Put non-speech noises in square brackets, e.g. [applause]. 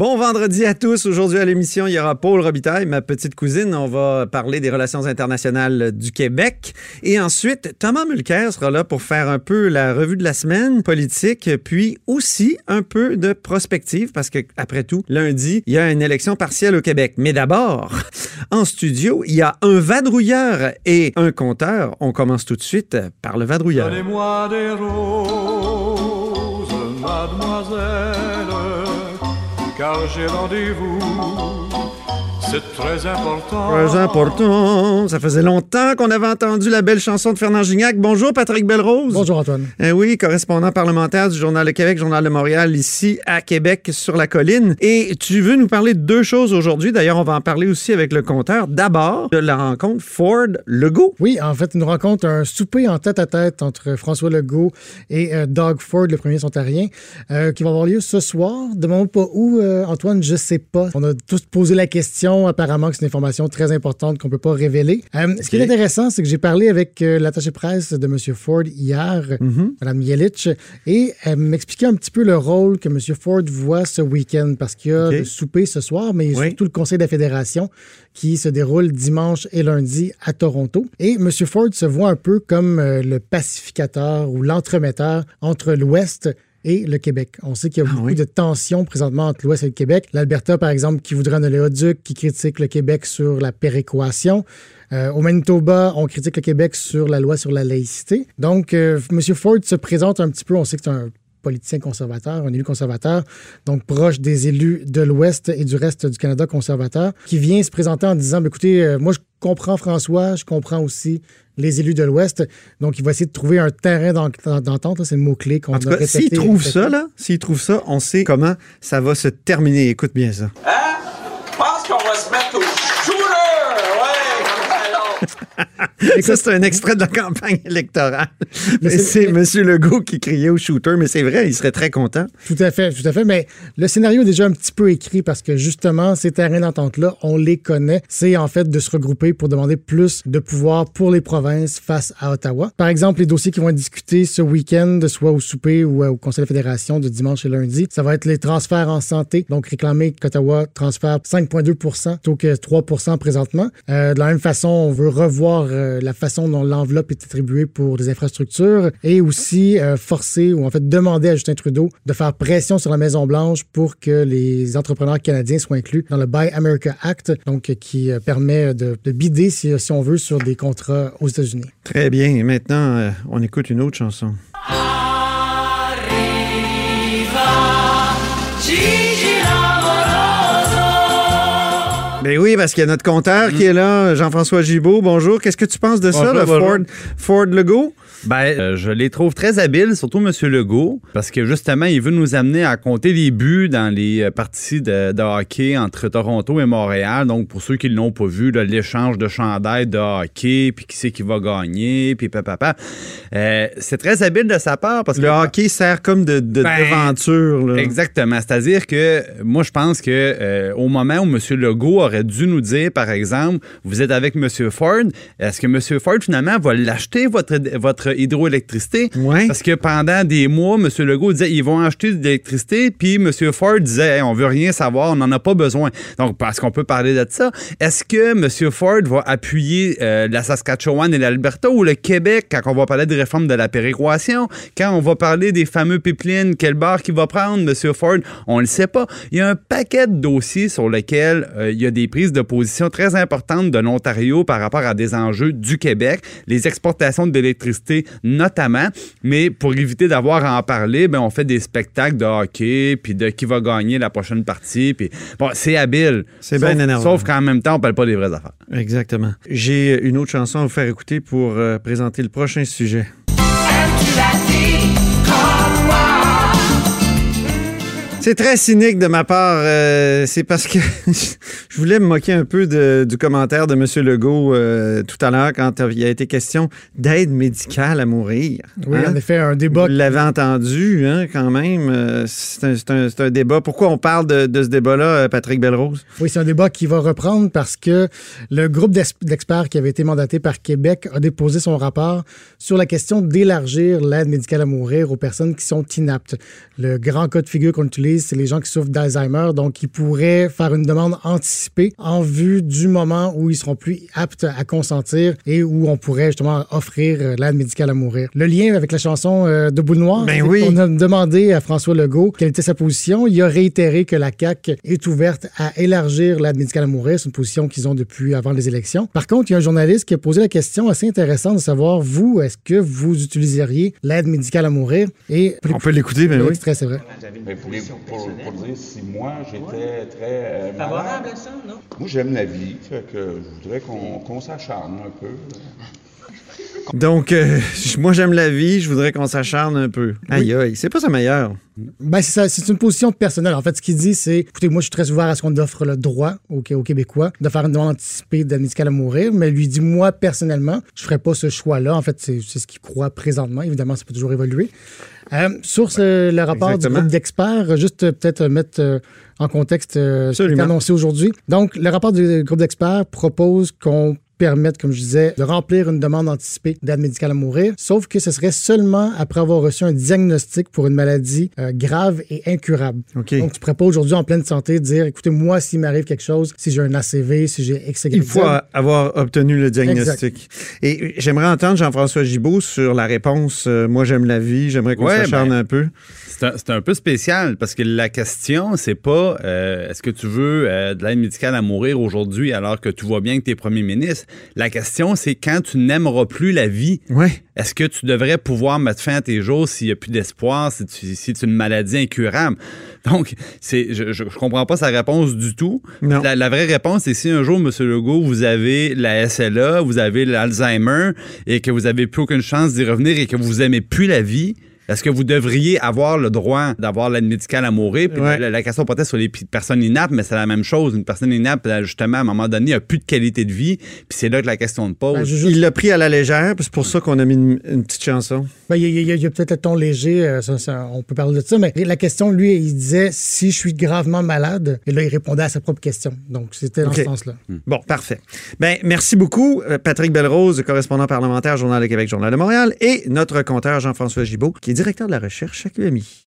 Bon vendredi à tous. Aujourd'hui à l'émission, il y aura Paul Robitaille, ma petite cousine. On va parler des relations internationales du Québec. Et ensuite, Thomas Mulcair sera là pour faire un peu la revue de la semaine politique, puis aussi un peu de prospective, parce que après tout, lundi, il y a une élection partielle au Québec. Mais d'abord, en studio, il y a un vadrouilleur et un compteur. On commence tout de suite par le vadrouilleur. Des roses, car j'ai rendez-vous. C'est très important. Très important. Ça faisait longtemps qu'on avait entendu la belle chanson de Fernand Gignac. Bonjour, Patrick Belrose. Bonjour, Antoine. Eh oui, correspondant parlementaire du Journal de Québec, Journal de Montréal, ici à Québec, sur la colline. Et tu veux nous parler de deux choses aujourd'hui. D'ailleurs, on va en parler aussi avec le compteur. D'abord, de la rencontre Ford-Legault. Oui, en fait, une rencontre, un souper en tête-à-tête entre François Legault et euh, Doug Ford, le premier ontarien, euh, qui va avoir lieu ce soir. Demande pas où, euh, Antoine, je sais pas. On a tous posé la question. Apparemment que c'est une information très importante qu'on peut pas révéler. Euh, Ce qui est intéressant, c'est que j'ai parlé avec euh, l'attaché presse de M. Ford hier, Mme Yelich, et elle m'expliquait un petit peu le rôle que M. Ford voit ce week-end, parce qu'il y a le souper ce soir, mais Oui. surtout le Conseil de la Fédération qui se déroule dimanche et lundi à Toronto. Et M. Ford se voit un peu comme euh, le pacificateur ou l'entremetteur entre l'Ouest et le Québec. On sait qu'il y a Ah beaucoup oui? de tensions présentement entre l'Ouest et le Québec. L'Alberta, par exemple, qui voudrait un oléoduc, qui critique le Québec sur la péréquation. Euh, au Manitoba, on critique le Québec sur la loi sur la laïcité. Donc, euh, M. Ford se présente un petit peu, on sait que c'est un politicien conservateur, un élu conservateur, donc proche des élus de l'Ouest et du reste du Canada conservateur, qui vient se présenter en disant, Ben, écoutez, euh, moi je comprends François, je comprends aussi les élus de l'Ouest, donc il va essayer de trouver un terrain d'ent- d'entente, c'est le mot-clé qu'on En tout a cas, répété. s'il trouve ça, là, s'il trouve ça, on sait comment ça va se terminer. Écoute bien ça. Hein? Je pense qu'on va se mettre au shooter! Ouais, comme [laughs] ça, c'est un extrait de la campagne électorale. Mais c'est- M. Legault qui criait au shooter, mais c'est vrai, il serait très content. Tout à fait, tout à fait. Mais le scénario est déjà un petit peu écrit parce que justement, ces terrains d'entente-là, on les connaît. C'est en fait de se regrouper pour demander plus de pouvoir pour les provinces face à Ottawa. Par exemple, les dossiers qui vont être discutés ce week-end, soit au souper ou euh, au Conseil de Fédération de dimanche et lundi, ça va être les transferts en santé. Donc, réclamer qu'Ottawa transfère 5,2 plutôt que 3 présentement. Euh, de la même façon, on veut revoir euh, la façon dont l'enveloppe est attribuée pour les infrastructures et aussi euh, forcer ou en fait demander à Justin Trudeau de faire pression sur la Maison-Blanche pour que les entrepreneurs canadiens soient inclus dans le Buy America Act, donc euh, qui euh, permet de, de bider, si, si on veut, sur des contrats aux États-Unis. Très bien. Et maintenant, euh, on écoute une autre chanson. Ben oui, parce qu'il y a notre compteur qui est là, Jean-François Gibault. Bonjour. Qu'est-ce que tu penses de ça, le. Ford, Ford Legault? Ben, euh, je les trouve très habiles, surtout M. Legault, parce que justement, il veut nous amener à compter les buts dans les euh, parties de, de hockey entre Toronto et Montréal. Donc, pour ceux qui ne l'ont pas vu, l'échange de chandails de hockey, puis qui c'est qui va gagner, puis papa. Euh, c'est très habile de sa part parce que Le hockey sert comme de, de Ben, devanture. là. Exactement. C'est-à-dire que moi, je pense que euh, au moment où M. Legault aurait dû nous dire, par exemple, vous êtes avec M. Ford, est-ce que M. Ford, finalement, va l'acheter, votre, votre hydroélectricité? Ouais. Parce que pendant des mois, M. Legault disait, ils vont acheter de l'électricité, puis M. Ford disait, Hey, on veut rien savoir, on n'en a pas besoin. Donc, parce qu'on peut parler de ça, est-ce que M. Ford va appuyer euh, la Saskatchewan et l'Alberta ou le Québec quand on va parler de réforme de la péréquation? Quand on va parler des fameux pipelines, quel bar qu'il va prendre, M. Ford? On ne le sait pas. Il y a un paquet de dossiers sur lesquels euh, il y a des prises de position très importantes de l'Ontario par rapport à des enjeux du Québec, les exportations d'électricité notamment. Mais pour éviter d'avoir à en parler, ben, on fait des spectacles de hockey, puis de qui va gagner la prochaine partie. Puis bon, c'est habile. C'est Sauf- bien énervant. Sauf qu'en même temps, on parle pas des vraies affaires. Exactement. J'ai une autre chanson à vous faire écouter pour euh, présenter le prochain sujet. C'est très cynique de ma part. euh, c'est parce que [laughs] je voulais me moquer un peu de- du commentaire de M. Legault euh, tout à l'heure quand il a été question d'aide médicale à mourir. Oui, Hein? en effet, un débat Vous l'avez entendu, hein, quand même. euh, C'est un, débat. Pourquoi on parle de, de ce débat-là, Patrick Belrose? Oui, c'est un débat qui va reprendre parce que le groupe d'ex- d'experts qui avait été mandaté par Québec a déposé son rapport sur la question d'élargir l'aide médicale à mourir aux personnes qui sont inaptes. Le grand cas de figure qu'on utilise c'est les gens qui souffrent d'Alzheimer. Donc, ils pourraient faire une demande anticipée en vue du moment où ils seront plus aptes à consentir et où on pourrait justement offrir euh, l'aide médicale à mourir. Le lien avec la chanson euh, de Boule Noire, Ben oui. qu'on a demandé à François Legault quelle était sa position. Il a réitéré que la CAQ est ouverte à élargir l'aide médicale à mourir. C'est une position qu'ils ont depuis avant les élections. Par contre, il y a un journaliste qui a posé la question assez intéressante de savoir, vous, est-ce que vous utiliseriez l'aide médicale à mourir? Et On peut l'écouter, ben oui. C'est vrai. Mais pour, les- pour- pour dire si moi j'étais très euh, Favorable à ça, non? moi j'aime la vie, fait que je voudrais qu'on qu'on s'acharne un peu. [laughs] Donc, euh, [laughs] moi, j'aime la vie. Je voudrais qu'on s'acharne un peu. Aïe, aïe. C'est pas sa meilleure. Ben, c'est ça, c'est une position personnelle. En fait, ce qu'il dit, c'est écoutez, moi, je suis très ouvert à ce qu'on offre le droit aux, aux Québécois de faire une demande anticipée d'aide médicale à mourir. Mais lui dit, moi, personnellement, je ferais pas ce choix-là. En fait, c'est ce qu'il croit présentement. Évidemment, ça peut toujours évoluer. Euh, sur ce- le rapport Exactement. du groupe d'experts, juste euh, peut-être euh, mettre euh, en contexte ce qui est annoncé aujourd'hui. Donc, le rapport du groupe d'experts propose qu'on permette, comme je disais, de remplir une demande anticipée d'aide médicale à mourir, sauf que ce serait seulement après avoir reçu un diagnostic pour une maladie euh, grave et incurable. OK. Donc, tu ne pourrais pas aujourd'hui en pleine santé dire, écoutez, moi, s'il m'arrive quelque chose, si j'ai un ACV, si j'ai X, Il faut a- avoir obtenu le diagnostic. Et euh, j'aimerais entendre Jean-François Gibault sur la réponse euh, Moi, j'aime la vie. J'aimerais qu'on Ouais, s'acharne ben, un peu. C'est un, c'est un peu spécial parce que la question, c'est pas euh, est-ce que tu veux euh, de l'aide médicale à mourir aujourd'hui alors que tu vois bien que tu es premier ministre? La question, c'est quand tu n'aimeras plus la vie, Ouais. est-ce que tu devrais pouvoir mettre fin à tes jours s'il n'y a plus d'espoir, si, tu- si c'est une maladie incurable? [laughs] Donc, c'est, je, je, je comprends pas sa réponse du tout. La, la vraie réponse, c'est si un jour, M. Legault, vous avez la SLA, vous avez l'Alzheimer et que vous avez plus aucune chance d'y revenir et que vous aimez plus la vie, est-ce que vous devriez avoir le droit d'avoir l'aide médicale à mourir? Puis Ouais. la, la question peut-être sur les personnes inaptes, mais c'est la même chose. Une personne inapte, justement, à un moment donné, a plus de qualité de vie. Puis c'est là que la question de pose. Ben, je- Il l'a pris à la légère, puis c'est pour ça qu'on a mis une, une petite chanson. Ben, Il y a, y y peut-être le ton léger, euh, ça, ça, on peut parler de ça, mais la question, lui, il disait si je suis gravement malade, et là, il répondait à sa propre question. Donc, c'était dans ce sens-là. Bon, parfait. Ben, merci beaucoup, euh, Patrick Belrose, correspondant parlementaire, Journal de Québec, Journal de Montréal, et notre compteur Jean-François Gibault, qui est directeur de la recherche à QMI.